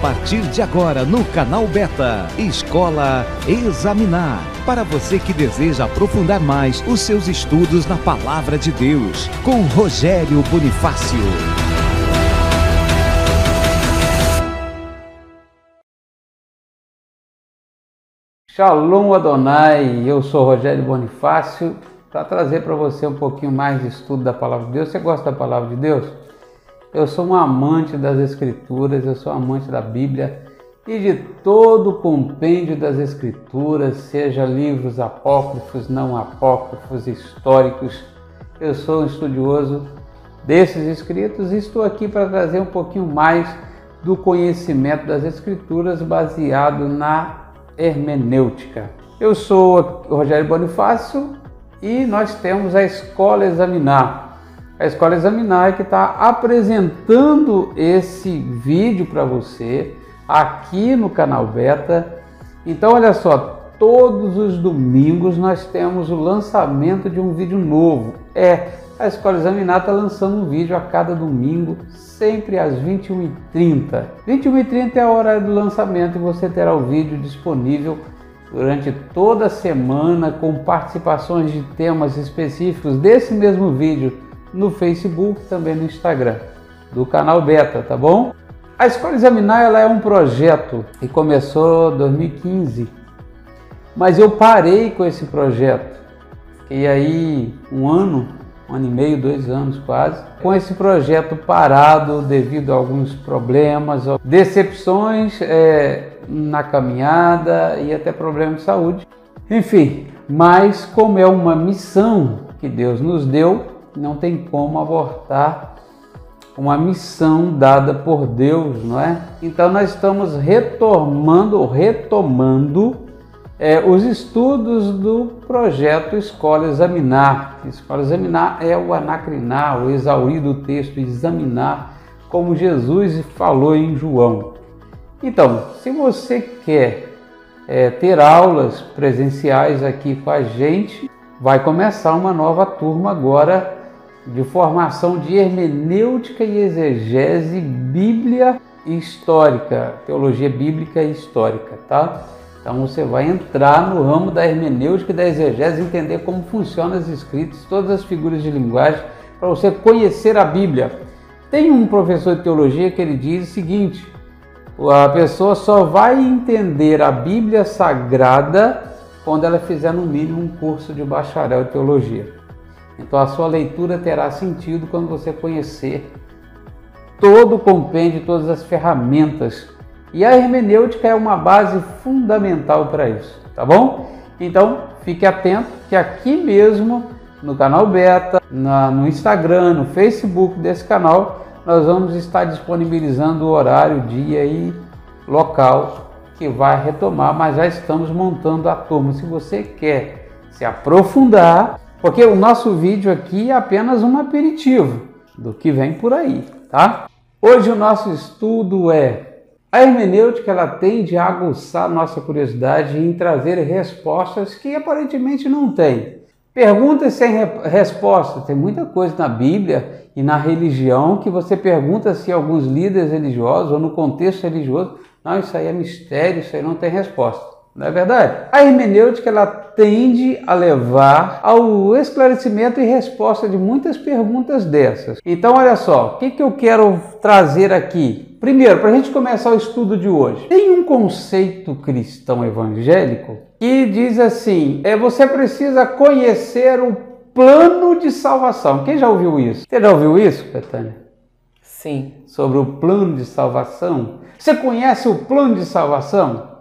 partir de agora no canal Beta, Escola Examinar. Para você que deseja aprofundar mais os seus estudos na Palavra de Deus, com Rogério Bonifácio. Shalom Adonai, eu sou Rogério Bonifácio para trazer para você um pouquinho mais de estudo da Palavra de Deus. Você gosta da Palavra de Deus? Eu sou um amante das Escrituras, eu sou amante da Bíblia e de todo o compêndio das Escrituras, seja livros apócrifos, não apócrifos, históricos. Eu sou um estudioso desses escritos e estou aqui para trazer um pouquinho mais do conhecimento das Escrituras baseado na hermenêutica. Eu sou Rogério Bonifácio e nós temos a Escola Examinar a Escola Examinar que está apresentando esse vídeo para você aqui no canal Beta. Então, olha só, todos os domingos nós temos o lançamento de um vídeo novo. É, a Escola Examinar está lançando um vídeo a cada domingo, sempre às 21h30. 21h30 é a hora do lançamento e você terá o vídeo disponível durante toda a semana com participações de temas específicos desse mesmo vídeo no Facebook, também no Instagram, do canal Beta, tá bom? A Escola Examinar ela é um projeto que começou em 2015, mas eu parei com esse projeto. Fiquei aí um ano, um ano e meio, dois anos quase, com esse projeto parado devido a alguns problemas, decepções é, na caminhada e até problemas de saúde. Enfim, mas como é uma missão que Deus nos deu, não tem como abortar uma missão dada por Deus, não é? Então nós estamos retomando, retomando é, os estudos do projeto Escola Examinar. Escola Examinar é o anacrinar, o exaurir do texto, examinar, como Jesus falou em João. Então, se você quer é, ter aulas presenciais aqui com a gente, vai começar uma nova turma agora de formação de hermenêutica e exegese, Bíblia histórica, teologia bíblica e histórica, tá? Então você vai entrar no ramo da hermenêutica e da exegese, entender como funcionam as escritas, todas as figuras de linguagem, para você conhecer a Bíblia. Tem um professor de teologia que ele diz o seguinte: a pessoa só vai entender a Bíblia Sagrada quando ela fizer no mínimo um curso de bacharel em teologia. Então a sua leitura terá sentido quando você conhecer todo o compêndio, todas as ferramentas. E a hermenêutica é uma base fundamental para isso, tá bom? Então fique atento que aqui mesmo no canal Beta, na, no Instagram, no Facebook desse canal, nós vamos estar disponibilizando o horário, dia e local que vai retomar, mas já estamos montando a turma. Se você quer se aprofundar, porque o nosso vídeo aqui é apenas um aperitivo do que vem por aí, tá? Hoje o nosso estudo é a hermenêutica, ela tende a aguçar nossa curiosidade em trazer respostas que aparentemente não tem. Perguntas sem resposta. Tem muita coisa na Bíblia e na religião que você pergunta se alguns líderes religiosos ou no contexto religioso, não, isso aí é mistério, isso aí não tem resposta. Não é verdade? A hermenêutica ela tende a levar ao esclarecimento e resposta de muitas perguntas dessas. Então, olha só, o que, que eu quero trazer aqui? Primeiro, para a gente começar o estudo de hoje, tem um conceito cristão evangélico que diz assim: é você precisa conhecer o plano de salvação. Quem já ouviu isso? Você já ouviu isso, Betânia? Sim. Sobre o plano de salvação? Você conhece o plano de salvação?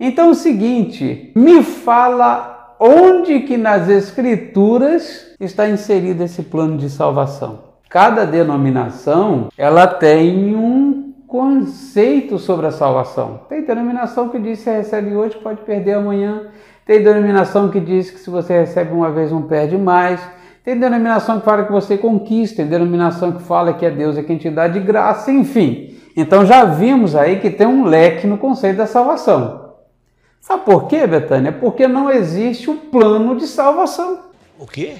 Então é o seguinte, me fala onde que nas escrituras está inserido esse plano de salvação. Cada denominação, ela tem um conceito sobre a salvação. Tem denominação que diz que você recebe hoje pode perder amanhã. Tem denominação que diz que se você recebe uma vez não perde mais. Tem denominação que fala que você conquista, tem denominação que fala que é Deus é quem te dá de graça, enfim. Então já vimos aí que tem um leque no conceito da salvação. Sabe por quê, Betânia? Porque não existe o um plano de salvação. O quê?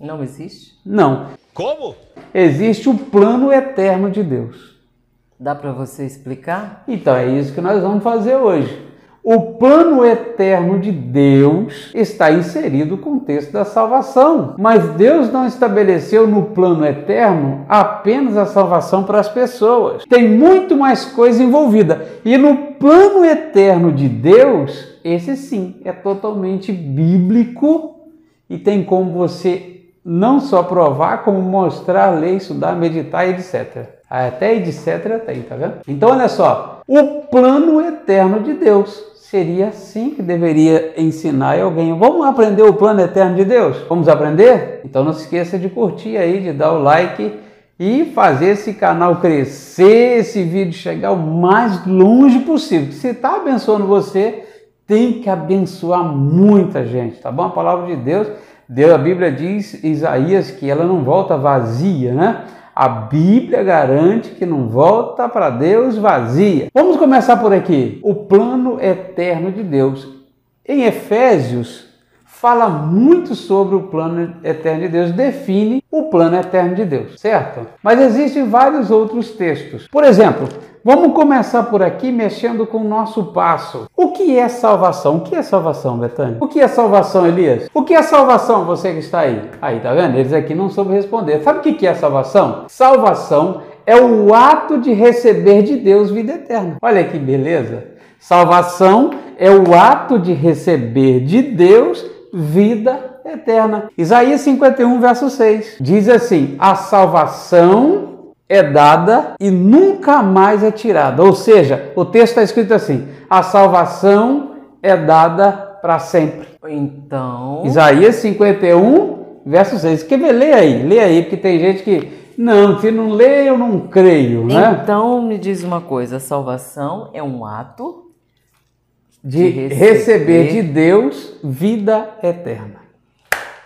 Não existe? Não. Como? Existe o plano eterno de Deus. Dá para você explicar? Então é isso que nós vamos fazer hoje. O plano eterno de Deus está inserido no contexto da salvação. Mas Deus não estabeleceu no plano eterno apenas a salvação para as pessoas. Tem muito mais coisa envolvida. E no plano eterno de Deus, esse sim é totalmente bíblico e tem como você não só provar, como mostrar, ler, estudar, meditar, etc. Até etc. tem, tá vendo? Então olha só, o plano eterno de Deus seria assim que deveria ensinar alguém. Vamos aprender o plano eterno de Deus? Vamos aprender? Então não se esqueça de curtir aí, de dar o like e fazer esse canal crescer, esse vídeo chegar o mais longe possível. Se está abençoando você, tem que abençoar muita gente, tá bom? A palavra de Deus, Deus, a Bíblia diz, Isaías, que ela não volta vazia, né? A Bíblia garante que não volta para Deus vazia. Vamos começar por aqui. O plano eterno de Deus. Em Efésios, fala muito sobre o plano eterno de Deus, define o plano eterno de Deus, certo? Mas existem vários outros textos. Por exemplo, Vamos começar por aqui mexendo com o nosso passo. O que é salvação? O que é salvação, Betânia? O que é salvação, Elias? O que é salvação, você que está aí? Aí, tá vendo? Eles aqui não soube responder. Sabe o que é salvação? Salvação é o ato de receber de Deus vida eterna. Olha que beleza! Salvação é o ato de receber de Deus vida eterna. Isaías 51, verso 6 diz assim: A salvação é dada e nunca mais é tirada. Ou seja, o texto está escrito assim: a salvação é dada para sempre. Então. Isaías 51, verso 6. Quer ver? Lê aí, lê aí, porque tem gente que. Não, se não lê, eu não creio, né? Então me diz uma coisa: a salvação é um ato de, de receber. receber de Deus vida eterna.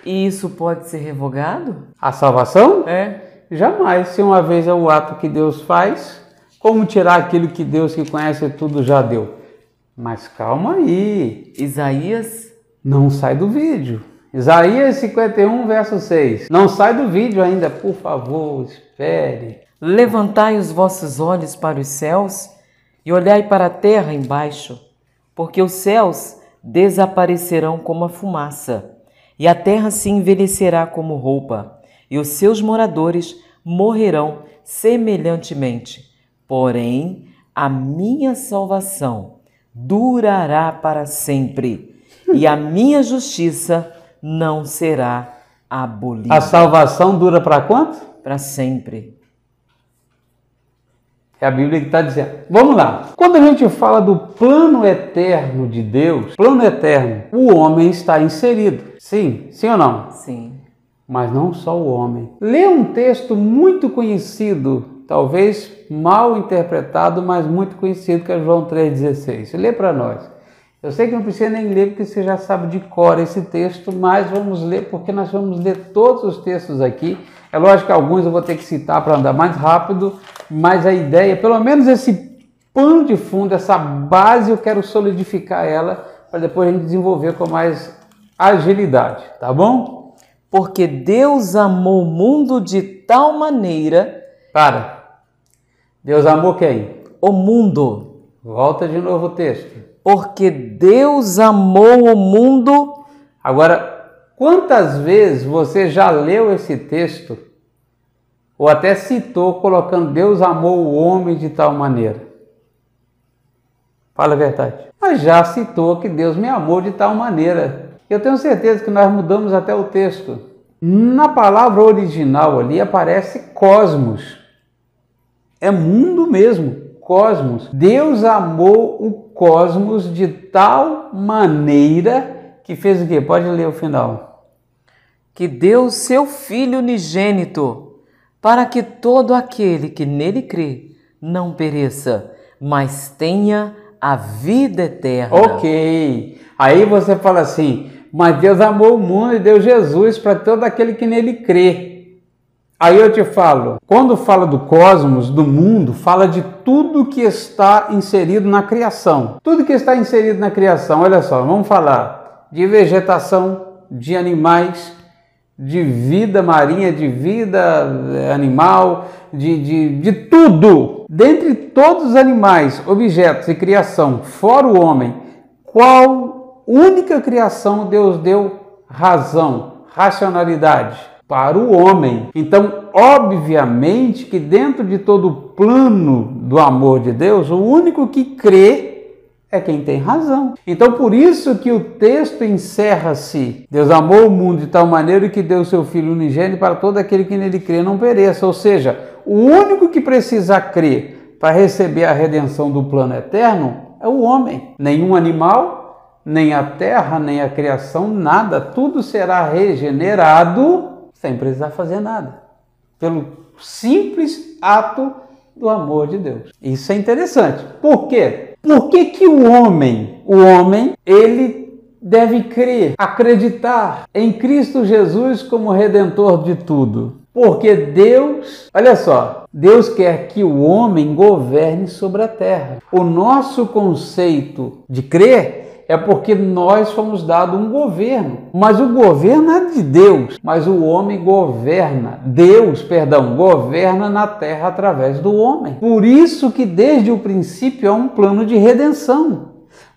E isso pode ser revogado? A salvação? É. Jamais. Se uma vez é o ato que Deus faz, como tirar aquilo que Deus que conhece tudo já deu? Mas calma aí. Isaías. Não sai do vídeo. Isaías 51, verso 6. Não sai do vídeo ainda, por favor, espere. Levantai os vossos olhos para os céus e olhai para a terra embaixo, porque os céus desaparecerão como a fumaça, e a terra se envelhecerá como roupa e os seus moradores morrerão semelhantemente. Porém, a minha salvação durará para sempre, e a minha justiça não será abolida. A salvação dura para quanto? Para sempre. É a Bíblia que está dizendo. Vamos lá. Quando a gente fala do plano eterno de Deus, plano eterno, o homem está inserido. Sim, sim ou não? Sim mas não só o homem. Lê um texto muito conhecido, talvez mal interpretado, mas muito conhecido, que é João 3,16. Lê para nós. Eu sei que não precisa nem ler, porque você já sabe de cor esse texto, mas vamos ler, porque nós vamos ler todos os textos aqui. É lógico que alguns eu vou ter que citar para andar mais rápido, mas a ideia, pelo menos esse pano de fundo, essa base, eu quero solidificar ela para depois a gente desenvolver com mais agilidade, tá bom? porque Deus amou o mundo de tal maneira. Para. Deus amou quem? O mundo. Volta de novo o texto. Porque Deus amou o mundo. Agora, quantas vezes você já leu esse texto? Ou até citou colocando Deus amou o homem de tal maneira? Fala a verdade. Mas já citou que Deus me amou de tal maneira. Eu tenho certeza que nós mudamos até o texto. Na palavra original ali aparece cosmos. É mundo mesmo, cosmos. Deus amou o cosmos de tal maneira que fez o quê? Pode ler o final. Que deu seu Filho unigênito, para que todo aquele que nele crê não pereça, mas tenha a vida eterna. Ok. Aí você fala assim: mas Deus amou o mundo e deu Jesus para todo aquele que nele crê. Aí eu te falo, quando fala do cosmos, do mundo, fala de tudo que está inserido na criação. Tudo que está inserido na criação, olha só, vamos falar de vegetação, de animais, de vida marinha, de vida eh, animal, de, de, de tudo. Dentre todos os animais, objetos e criação, fora o homem, qual única criação Deus deu razão, racionalidade? Para o homem. Então, obviamente que dentro de todo o plano do amor de Deus, o único que crê é quem tem razão. Então, por isso que o texto encerra-se: Deus amou o mundo de tal maneira que deu seu Filho unigênito para todo aquele que nele crê não pereça. Ou seja, o único que precisa crer para receber a redenção do plano eterno é o homem. Nenhum animal, nem a terra, nem a criação, nada. Tudo será regenerado sem precisar fazer nada. Pelo simples ato do amor de Deus. Isso é interessante. Por quê? Por que, que o homem, o homem, ele deve crer, acreditar em Cristo Jesus como redentor de tudo? Porque Deus, olha só, Deus quer que o homem governe sobre a terra. O nosso conceito de crer é porque nós fomos dado um governo. Mas o governo é de Deus, mas o homem governa. Deus, perdão, governa na terra através do homem. Por isso que desde o princípio é um plano de redenção.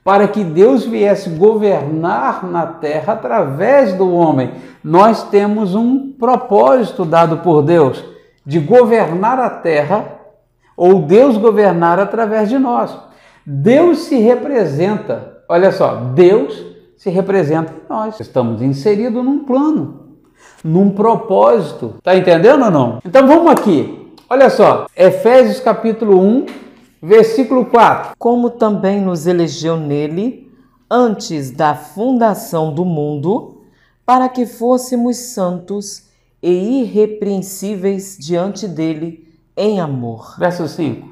Para que Deus viesse governar na terra através do homem. Nós temos um propósito dado por Deus de governar a terra ou Deus governar através de nós. Deus se representa olha só, Deus se representa em nós. Estamos inseridos num plano, num propósito. Tá entendendo ou não? Então vamos aqui. Olha só, Efésios capítulo 1, versículo 4. Como também nos elegeu nele antes da fundação do mundo, para que fôssemos santos e irrepreensíveis diante dele em amor. Verso 5.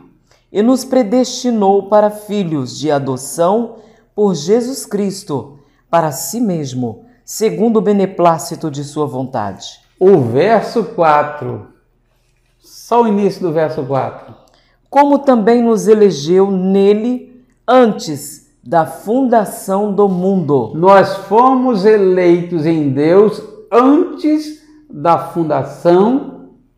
E nos predestinou para filhos de adoção por Jesus Cristo para si mesmo, segundo o beneplácito de sua vontade. O verso 4, só o início do verso 4. Como também nos elegeu nele antes da fundação do mundo. Nós fomos eleitos em Deus antes da fundação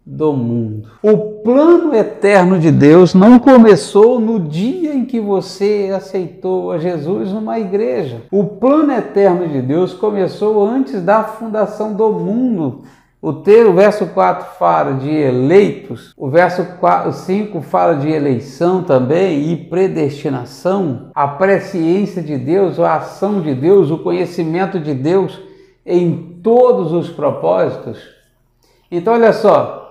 do mundo. O plano eterno de Deus não começou no dia em que você aceitou a Jesus numa igreja. O plano eterno de Deus começou antes da fundação do mundo. O, ter, o verso 4 fala de eleitos, o verso 4, 5 fala de eleição também e predestinação, a presciência de Deus, a ação de Deus, o conhecimento de Deus em todos os propósitos. Então, olha só,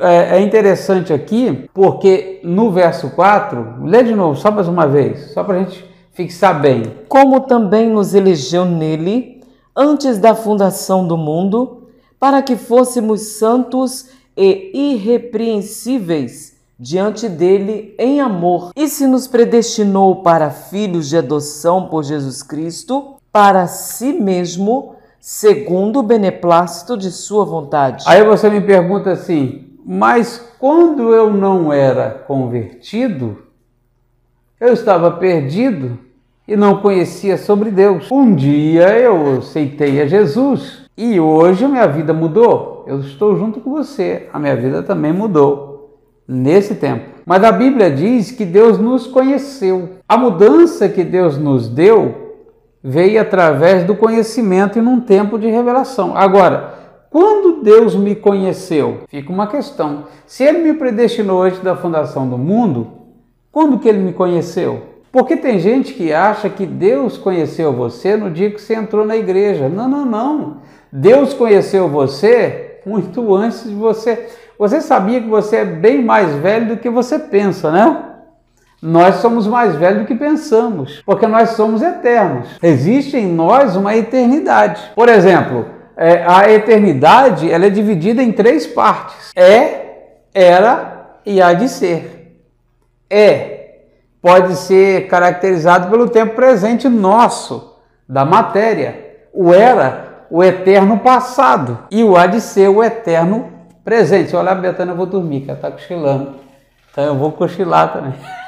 é, é interessante aqui porque no verso 4, lê de novo, só mais uma vez, só para a gente fixar bem. Como também nos elegeu nele antes da fundação do mundo, para que fôssemos santos e irrepreensíveis diante dele em amor, e se nos predestinou para filhos de adoção por Jesus Cristo, para si mesmo segundo o beneplácito de sua vontade. Aí você me pergunta assim, mas quando eu não era convertido, eu estava perdido e não conhecia sobre Deus. Um dia eu aceitei a Jesus e hoje minha vida mudou. Eu estou junto com você, a minha vida também mudou nesse tempo. Mas a Bíblia diz que Deus nos conheceu. A mudança que Deus nos deu veio através do conhecimento e num tempo de revelação. Agora, quando Deus me conheceu, fica uma questão. Se Ele me predestinou antes da fundação do mundo, quando que Ele me conheceu? Porque tem gente que acha que Deus conheceu você no dia que você entrou na igreja. Não, não, não. Deus conheceu você muito antes de você. Você sabia que você é bem mais velho do que você pensa, né? Nós somos mais velhos do que pensamos, porque nós somos eternos. Existe em nós uma eternidade. Por exemplo, é, a eternidade ela é dividida em três partes: é, era e há de ser. É pode ser caracterizado pelo tempo presente nosso, da matéria. O era, o eterno passado. E o há de ser, o eterno presente. Se eu olhar a Betânia, eu vou dormir, que ela está cochilando. Então eu vou cochilar também.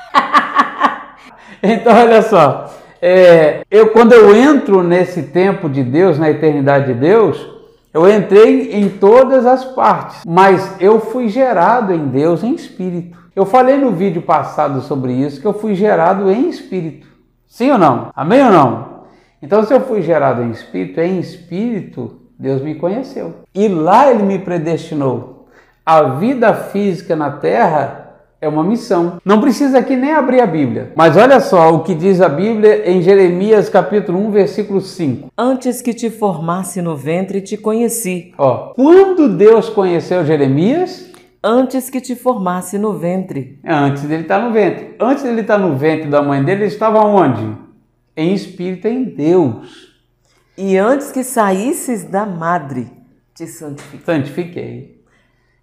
Então, olha só, é, eu, quando eu entro nesse tempo de Deus, na eternidade de Deus, Eu entrei em todas as partes, mas eu fui gerado em Deus em espírito. Eu falei no vídeo passado sobre isso que eu fui gerado em espírito. Sim ou não? Amém ou não? Então, se eu fui gerado em espírito, em espírito, Deus me conheceu. E lá ele me predestinou. A vida física na terra é uma missão. Não precisa aqui nem abrir a Bíblia. Mas olha só o que diz a Bíblia em Jeremias capítulo 1, versículo 5. Antes que te formasse no ventre, te conheci. Ó, quando Deus conheceu Jeremias? Antes que te formasse no ventre. É, antes dele estar no ventre. Antes dele estar no ventre da mãe dele, ele estava onde? Em espírito em Deus. E antes que saísses da madre, te santifiquei. Santifiquei.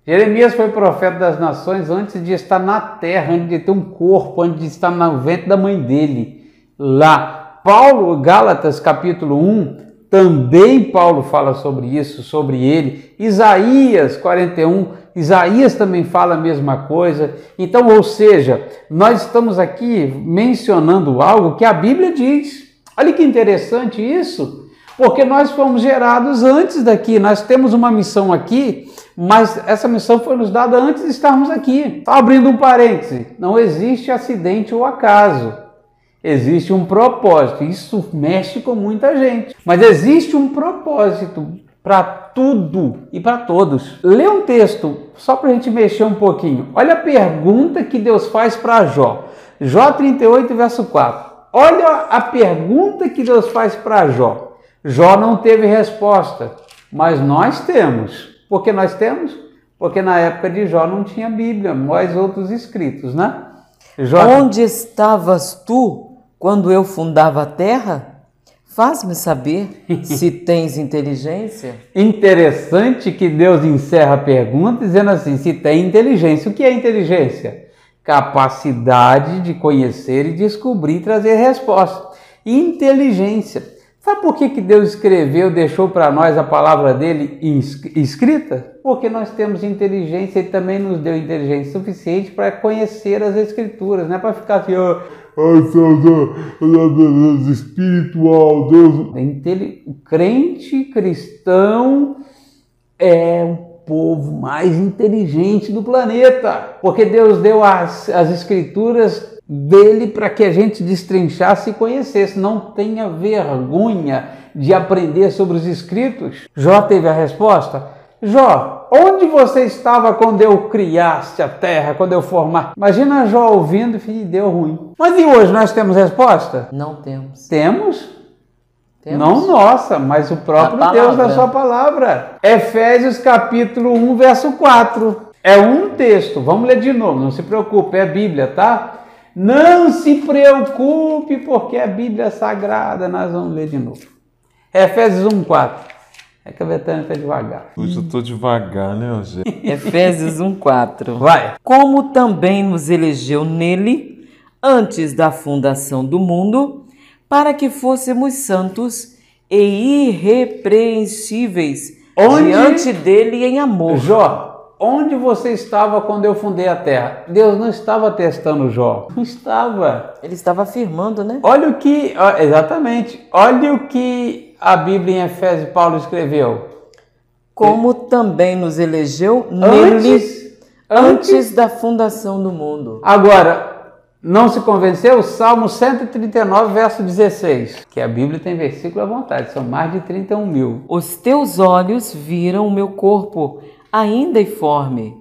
Jeremias foi profeta das nações antes de estar na terra, antes de ter um corpo, antes de estar no ventre da mãe dele. Lá, Paulo, Gálatas capítulo 1, também Paulo fala sobre isso, sobre ele. Isaías 41, Isaías também fala a mesma coisa. Então, ou seja, nós estamos aqui mencionando algo que a Bíblia diz. Olha que interessante isso. Porque nós fomos gerados antes daqui, nós temos uma missão aqui, mas essa missão foi nos dada antes de estarmos aqui. Abrindo um parêntese: não existe acidente ou acaso. Existe um propósito. Isso mexe com muita gente. Mas existe um propósito para tudo e para todos. Lê um texto, só para a gente mexer um pouquinho. Olha a pergunta que Deus faz para Jó. Jó 38, verso 4. Olha a pergunta que Deus faz para Jó. Jó não teve resposta, mas nós temos. Por que nós temos? Porque na época de Jó não tinha Bíblia, mais outros escritos, né? Jó... Onde estavas tu quando eu fundava a terra? Faz-me saber se tens inteligência. Interessante que Deus encerra a pergunta dizendo assim: se tem inteligência. O que é inteligência? Capacidade de conhecer e descobrir e trazer resposta. Inteligência. Sabe por que, que Deus escreveu, deixou para nós a palavra dele escrita? Porque nós temos inteligência e também nos deu inteligência suficiente para conhecer as escrituras, não é para ficar assim, oh, Deus espiritual, Deus. O crente cristão é o povo mais inteligente do planeta, porque Deus deu as, as escrituras dele para que a gente destrinchasse e conhecesse. Não tenha vergonha de aprender sobre os escritos. Jó teve a resposta. Jó, onde você estava quando eu criaste a terra, quando eu formar? Imagina Jó ouvindo e deu ruim. Mas e hoje nós temos resposta? Não temos. Temos? Temos. Não nossa, mas o próprio Deus da sua palavra. Efésios capítulo 1, verso 4. É um texto, vamos ler de novo, não se preocupe, é a Bíblia, tá? Não se preocupe, porque a Bíblia é sagrada, nós vamos ler de novo. Efésios 1, 4. É que a Betânia está devagar. Hoje eu estou devagar, né, Rogério? Efésios 1, 4. Vai. Como também nos elegeu nele, antes da fundação do mundo, para que fôssemos santos e irrepreensíveis Onde... diante dele em amor. Jó, Onde você estava quando eu fundei a terra? Deus não estava testando Jó. Não estava. Ele estava afirmando, né? Olha o que, exatamente. Olha o que a Bíblia em Efésios Paulo escreveu. Como Ele... também nos elegeu antes, nele antes, antes da fundação do mundo. Agora, não se convenceu? Salmo 139, verso 16. Que a Bíblia tem versículo à vontade, são mais de 31 mil. Os teus olhos viram o meu corpo ainda informe.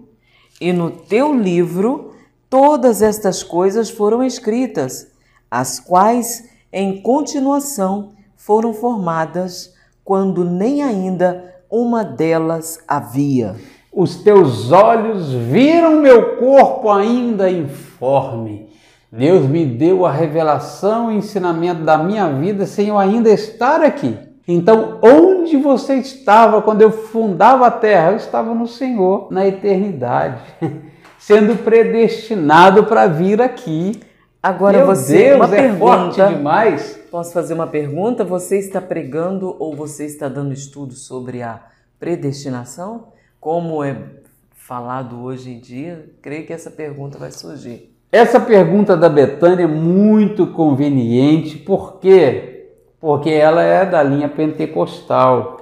E no teu livro todas estas coisas foram escritas, as quais em continuação foram formadas quando nem ainda uma delas havia. Os teus olhos viram meu corpo ainda informe. Deus me deu a revelação e ensinamento da minha vida sem eu ainda estar aqui. Então, onde você estava quando eu fundava a terra? Eu estava no Senhor, na eternidade, sendo predestinado para vir aqui. Agora Meu você, Deus, uma é forte demais. Posso fazer uma pergunta? Você está pregando ou você está dando estudo sobre a predestinação? Como é falado hoje em dia? Creio que essa pergunta vai surgir. Essa pergunta da Betânia é muito conveniente, porque porque ela é da linha pentecostal.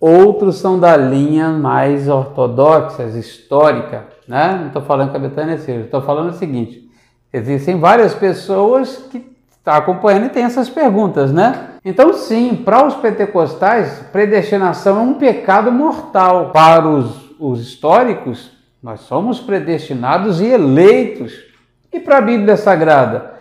outros são da linha mais ortodoxa, histórica, né? Não estou falando que a Betânia seja, estou falando o seguinte: existem várias pessoas que estão tá acompanhando e tem essas perguntas, né? Então, sim, para os pentecostais, predestinação é um pecado mortal. Para os, os históricos, nós somos predestinados e eleitos. E para a Bíblia Sagrada?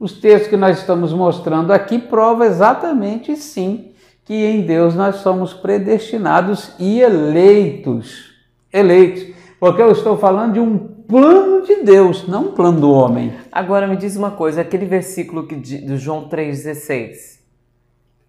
Os textos que nós estamos mostrando aqui provam exatamente sim que em Deus nós somos predestinados e eleitos. Eleitos. Porque eu estou falando de um plano de Deus, não um plano do homem. Agora me diz uma coisa, aquele versículo que, do João 3,16,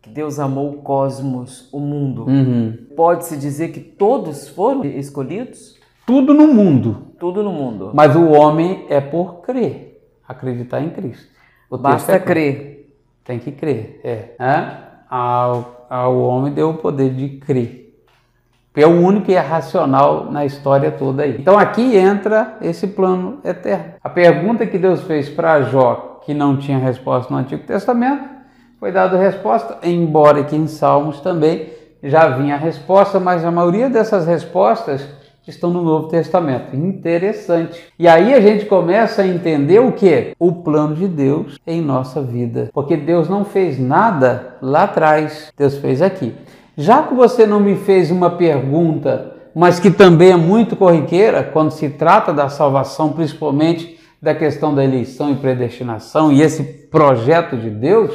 que Deus amou o cosmos, o mundo, uhum. pode-se dizer que todos foram escolhidos? Tudo no mundo. Tudo no mundo. Mas o homem é por crer, acreditar em Cristo. O Basta é crer. Tem que crer, é. é? Ao, ao homem deu o poder de crer. É o único e é racional na história toda aí. Então aqui entra esse plano eterno. A pergunta que Deus fez para Jó, que não tinha resposta no Antigo Testamento, foi dada resposta, embora aqui em Salmos também já vinha a resposta, mas a maioria dessas respostas estão no Novo Testamento. Interessante. E aí a gente começa a entender o que? O plano de Deus em nossa vida. Porque Deus não fez nada lá atrás, Deus fez aqui. Já que você não me fez uma pergunta, mas que também é muito corriqueira quando se trata da salvação, principalmente da questão da eleição e predestinação e esse projeto de Deus,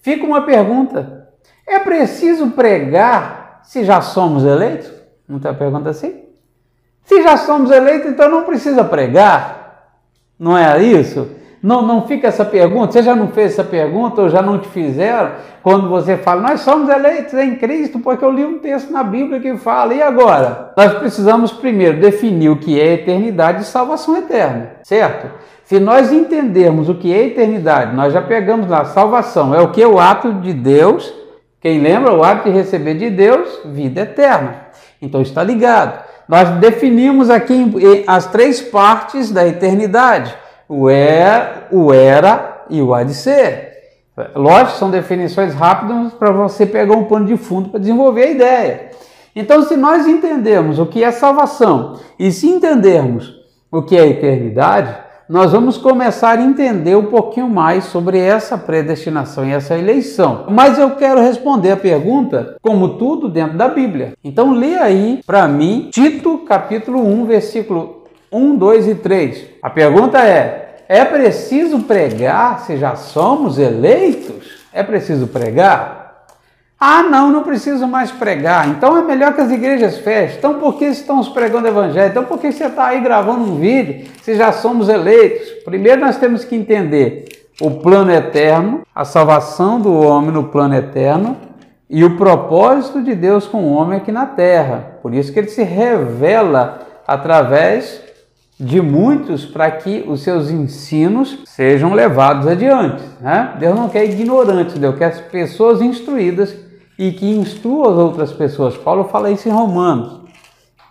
fica uma pergunta: é preciso pregar se já somos eleitos? Uma pergunta assim? Se já somos eleitos, então não precisa pregar. Não é isso? Não, não fica essa pergunta, você já não fez essa pergunta ou já não te fizeram quando você fala, nós somos eleitos em Cristo, porque eu li um texto na Bíblia que fala, e agora? Nós precisamos primeiro definir o que é eternidade e salvação eterna, certo? Se nós entendermos o que é eternidade, nós já pegamos lá, salvação é o que? O ato de Deus, quem lembra? O ato de receber de Deus, vida eterna. Então está ligado. Nós definimos aqui as três partes da eternidade o é, o era e o há de ser. Lógico, são definições rápidas para você pegar um pano de fundo para desenvolver a ideia. Então, se nós entendermos o que é salvação e se entendermos o que é eternidade, nós vamos começar a entender um pouquinho mais sobre essa predestinação e essa eleição. Mas eu quero responder a pergunta como tudo dentro da Bíblia. Então, lê aí para mim Tito capítulo 1, versículo 1, 2 e 3. A pergunta é: é preciso pregar se já somos eleitos? É preciso pregar? Ah, não, não preciso mais pregar. Então é melhor que as igrejas fechem. Então por que estamos pregando o evangelho? Então por que você está aí gravando um vídeo se já somos eleitos? Primeiro nós temos que entender o plano eterno, a salvação do homem no plano eterno e o propósito de Deus com o homem aqui na terra. Por isso que ele se revela através de muitos para que os seus ensinos sejam levados adiante. Né? Deus não quer ignorantes, Deus quer pessoas instruídas e que instruam as outras pessoas. Paulo fala isso em Romanos.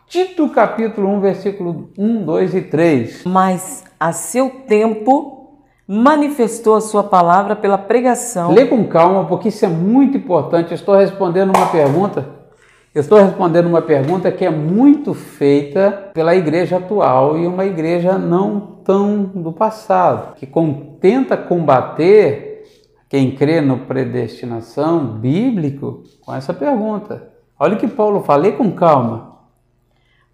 Tito capítulo 1, versículo 1, 2 e 3. Mas a seu tempo manifestou a sua palavra pela pregação. Lê com calma, porque isso é muito importante. Eu estou respondendo uma pergunta eu estou respondendo uma pergunta que é muito feita pela igreja atual e uma igreja não tão do passado, que tenta combater quem crê no predestinação bíblico com essa pergunta. Olha o que Paulo falei com calma.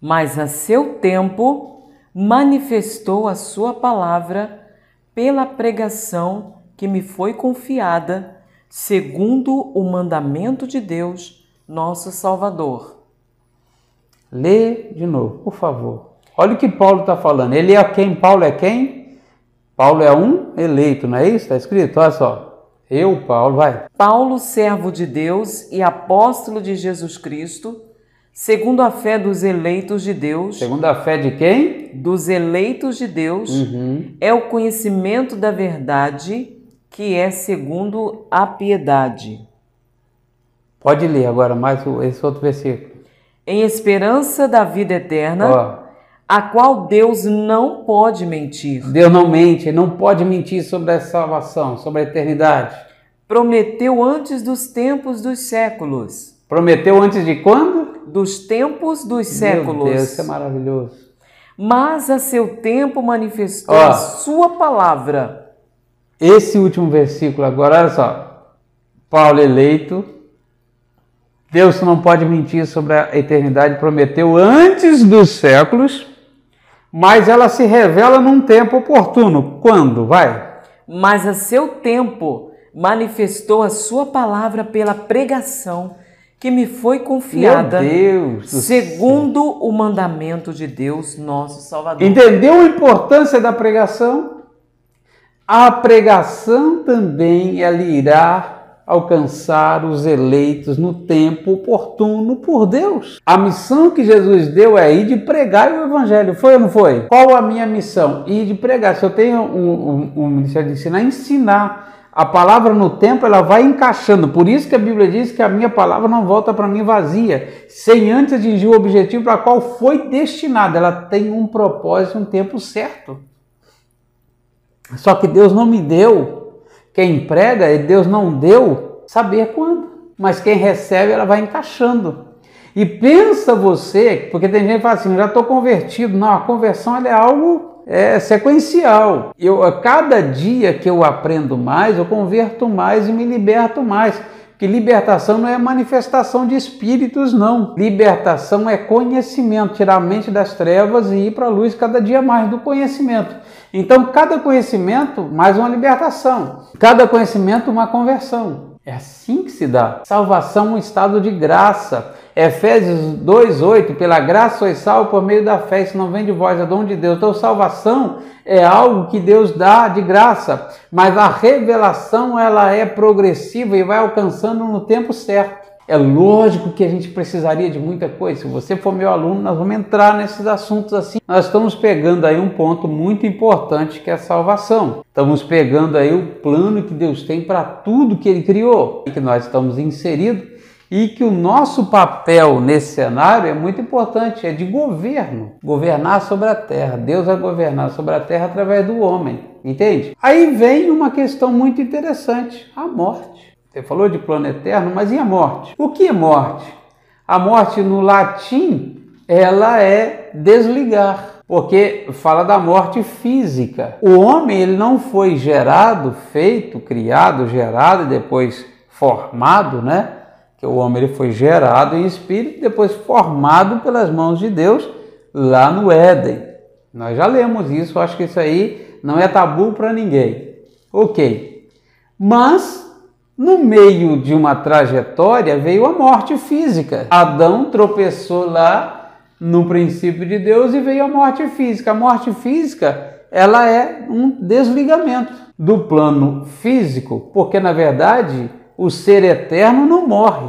Mas a seu tempo manifestou a sua palavra pela pregação que me foi confiada, segundo o mandamento de Deus nosso Salvador. Lê de novo, por favor. Olha o que Paulo está falando. Ele é quem? Paulo é quem? Paulo é um eleito, não é isso? Está escrito? Olha só. Eu, Paulo, vai. Paulo, servo de Deus e apóstolo de Jesus Cristo, segundo a fé dos eleitos de Deus. Segundo a fé de quem? Dos eleitos de Deus, uhum. é o conhecimento da verdade que é segundo a piedade Pode ler agora mais esse outro versículo. Em esperança da vida eterna, oh. A qual Deus não pode mentir. Deus não mente, não pode mentir sobre a salvação, sobre a eternidade. Prometeu antes dos tempos dos séculos. Prometeu antes de quando? Dos tempos dos séculos. Meu Deus, que é maravilhoso. Mas a seu tempo manifestou Ó. a sua palavra. Esse último versículo agora, olha só. Paulo eleito. Deus não pode mentir sobre a eternidade, prometeu antes dos séculos, mas ela se revela num tempo oportuno. Quando? Vai. Mas a seu tempo manifestou a sua palavra pela pregação que me foi confiada, segundo o mandamento de Deus, nosso Salvador. Entendeu a importância da pregação? A pregação também ela irá alcançar os eleitos no tempo oportuno por Deus. A missão que Jesus deu é ir de pregar o evangelho. Foi ou não foi? Qual a minha missão? Ir de pregar. Se eu tenho um, um, um ministério de ensinar, ensinar. A palavra no tempo ela vai encaixando. Por isso que a Bíblia diz que a minha palavra não volta para mim vazia, sem antes atingir o objetivo para qual foi destinada. Ela tem um propósito, um tempo certo. Só que Deus não me deu, quem prega, Deus não deu saber quando. Mas quem recebe, ela vai encaixando. E pensa você, porque tem gente que fala assim, já estou convertido. Não, a conversão é algo é, sequencial. Eu, a cada dia que eu aprendo mais, eu converto mais e me liberto mais. Que libertação não é manifestação de espíritos, não. Libertação é conhecimento, tirar a mente das trevas e ir para a luz cada dia mais do conhecimento. Então, cada conhecimento, mais uma libertação. Cada conhecimento, uma conversão. É assim que se dá. Salvação é um estado de graça. Efésios 2,8, pela graça sois salvo por meio da fé, isso não vem de vós, é dom de Deus. Então, salvação é algo que Deus dá de graça, mas a revelação ela é progressiva e vai alcançando no tempo certo. É lógico que a gente precisaria de muita coisa. Se você for meu aluno, nós vamos entrar nesses assuntos assim. Nós estamos pegando aí um ponto muito importante que é a salvação. Estamos pegando aí o plano que Deus tem para tudo que Ele criou, que nós estamos inseridos e que o nosso papel nesse cenário é muito importante, é de governo, governar sobre a terra. Deus vai governar sobre a terra através do homem, entende? Aí vem uma questão muito interessante, a morte. Você falou de plano eterno, mas e a morte? O que é morte? A morte no latim, ela é desligar, porque fala da morte física. O homem ele não foi gerado, feito, criado, gerado e depois formado, né? Que o homem ele foi gerado em espírito depois formado pelas mãos de Deus lá no Éden. Nós já lemos isso, acho que isso aí não é tabu para ninguém. Ok. Mas no meio de uma trajetória veio a morte física. Adão tropeçou lá no princípio de Deus e veio a morte física. A morte física, ela é um desligamento do plano físico, porque na verdade o ser eterno não morre.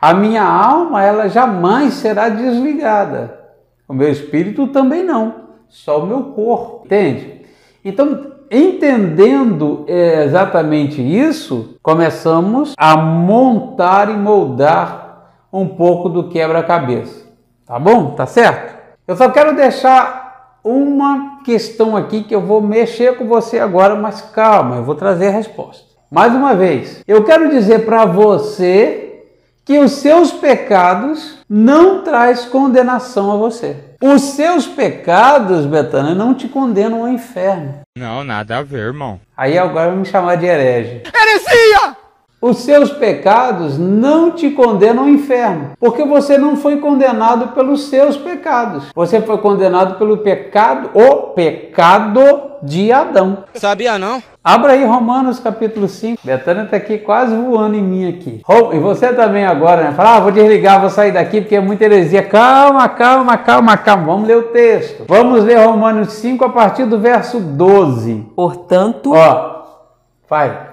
A minha alma, ela jamais será desligada. O meu espírito também não, só o meu corpo, entende? Então, entendendo é, exatamente isso, começamos a montar e moldar um pouco do quebra-cabeça. Tá bom? Tá certo? Eu só quero deixar uma questão aqui que eu vou mexer com você agora, mas calma, eu vou trazer a resposta. Mais uma vez, eu quero dizer para você que os seus pecados não traz condenação a você. Os seus pecados, Betânia, não te condenam ao inferno. Não, nada a ver, irmão. Aí agora vai me chamar de herege. Heresia! Os seus pecados não te condenam ao inferno, porque você não foi condenado pelos seus pecados. Você foi condenado pelo pecado, o pecado de Adão. Sabia não? Abra aí Romanos capítulo 5. Betânia está aqui quase voando em mim aqui. E você também agora, né? Fala, ah, vou desligar, vou sair daqui porque é muita heresia. Calma, calma, calma, calma. Vamos ler o texto. Vamos ler Romanos 5 a partir do verso 12. Portanto, Ó, vai.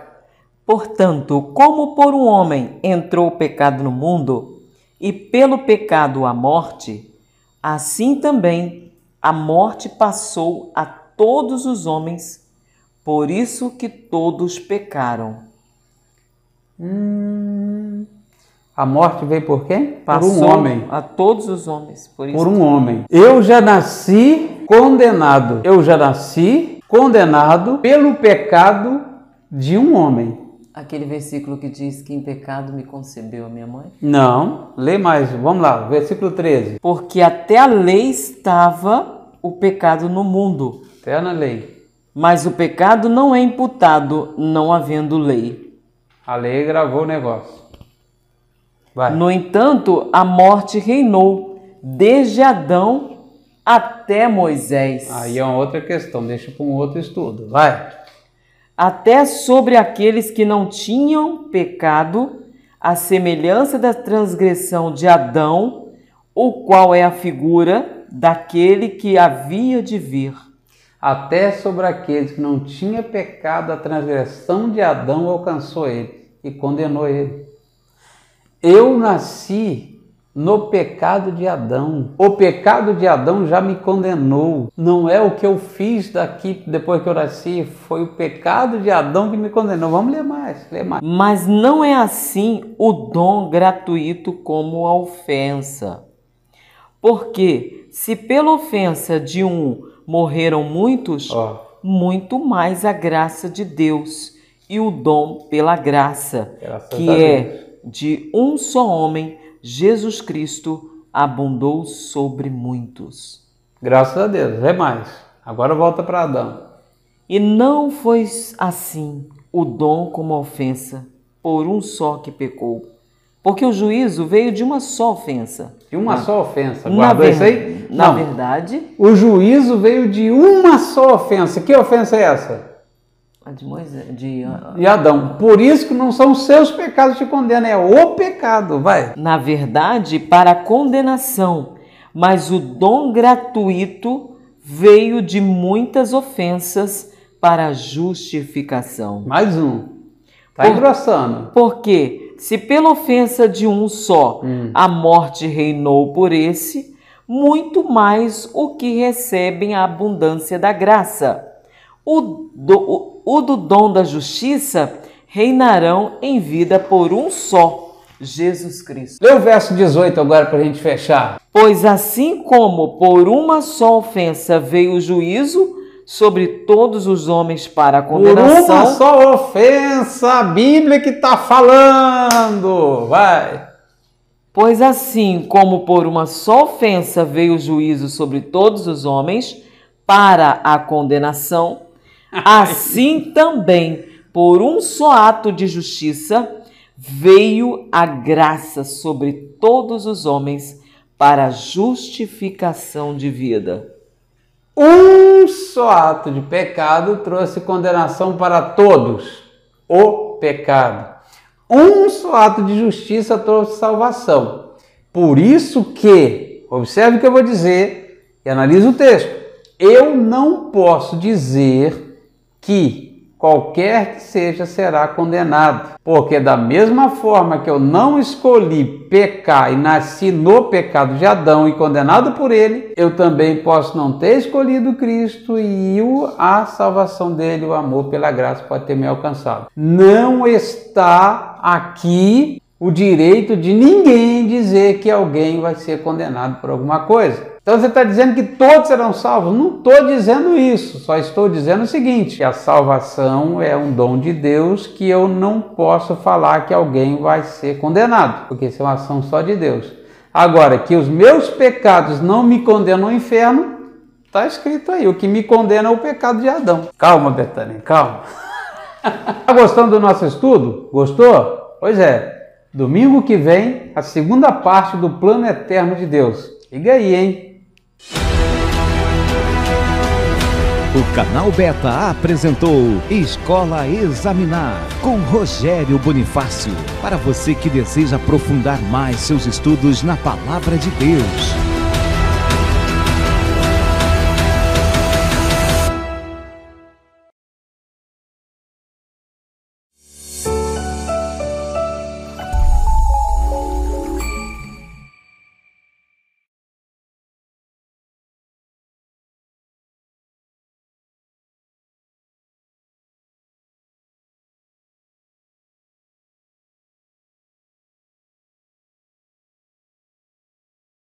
Portanto, como por um homem entrou o pecado no mundo, e pelo pecado a morte, assim também a morte passou a todos os homens, por isso que todos pecaram. Hum, a morte veio por quem? Passou por um homem. a todos os homens, por isso Por um homem. Eu já nasci condenado. Eu já nasci condenado pelo pecado de um homem. Aquele versículo que diz que em pecado me concebeu a minha mãe? Não, lê mais, vamos lá, versículo 13. Porque até a lei estava o pecado no mundo, Eterna lei. mas o pecado não é imputado, não havendo lei. A lei gravou o negócio. Vai. No entanto, a morte reinou desde Adão até Moisés, Aí é uma outra questão, deixa para um outro estudo. Vai. Até sobre aqueles que não tinham pecado, a semelhança da transgressão de Adão, o qual é a figura daquele que havia de vir. Até sobre aqueles que não tinha pecado, a transgressão de Adão alcançou ele e condenou ele. Eu nasci no pecado de Adão. O pecado de Adão já me condenou. Não é o que eu fiz daqui depois que eu nasci, foi o pecado de Adão que me condenou. Vamos ler mais, ler mais. Mas não é assim o dom gratuito como a ofensa. Porque se pela ofensa de um morreram muitos, Ó, muito mais a graça de Deus e o dom pela graça, Graças que é de um só homem, Jesus Cristo, abundou sobre muitos. graças a Deus, é mais. Agora volta para Adão. E não foi assim o dom como ofensa, por um só que pecou. Porque o juízo veio de uma só ofensa. De uma só ofensa. Na, Guardou ver- isso aí? na Não. verdade, O juízo veio de uma só ofensa. Que ofensa é essa? A de Moisés, de, ah, De Adão. Por isso que não são os seus pecados que te condenam, é o pecado. Vai. na verdade, para a condenação, mas o dom gratuito veio de muitas ofensas para a justificação. Mais um. Tá Por- engrossando. Porque se pela ofensa de um só a morte reinou por esse, muito mais o que recebem a abundância da graça. O do, o- o do dom da justiça reinarão em vida por um só, Jesus Cristo. Lê o verso 18 agora para a gente fechar. Pois assim como por uma só ofensa veio o juízo sobre todos os homens para a Por uma condenação, só ofensa, a Bíblia que está falando. Vai. Pois assim como por uma só ofensa veio o juízo sobre todos os homens para a condenação, assim também por um só ato de justiça veio a graça sobre todos os homens para justificação de vida. Um só ato de pecado trouxe condenação para todos. O pecado. Um só ato de justiça trouxe salvação. Por isso que, observe o que eu vou dizer e analise o texto. Eu não posso dizer que qualquer que seja será condenado, porque da mesma forma que eu não escolhi pecar e nasci no pecado de Adão e condenado por ele, eu também posso não ter escolhido Cristo e a salvação dele, o amor pela graça pode ter me alcançado. Não está aqui o direito de ninguém dizer que alguém vai ser condenado por alguma coisa. Então você está dizendo que todos serão salvos? Não estou dizendo isso, só estou dizendo o seguinte: a salvação é um dom de Deus que eu não posso falar que alguém vai ser condenado, porque isso é uma ação só de Deus. Agora, que os meus pecados não me condenam ao inferno, está escrito aí: o que me condena é o pecado de Adão. Calma, Betânia, calma. Está gostando do nosso estudo? Gostou? Pois é. Domingo que vem, a segunda parte do plano eterno de Deus. Liga aí, hein? O canal Beta apresentou Escola Examinar com Rogério Bonifácio. Para você que deseja aprofundar mais seus estudos na Palavra de Deus.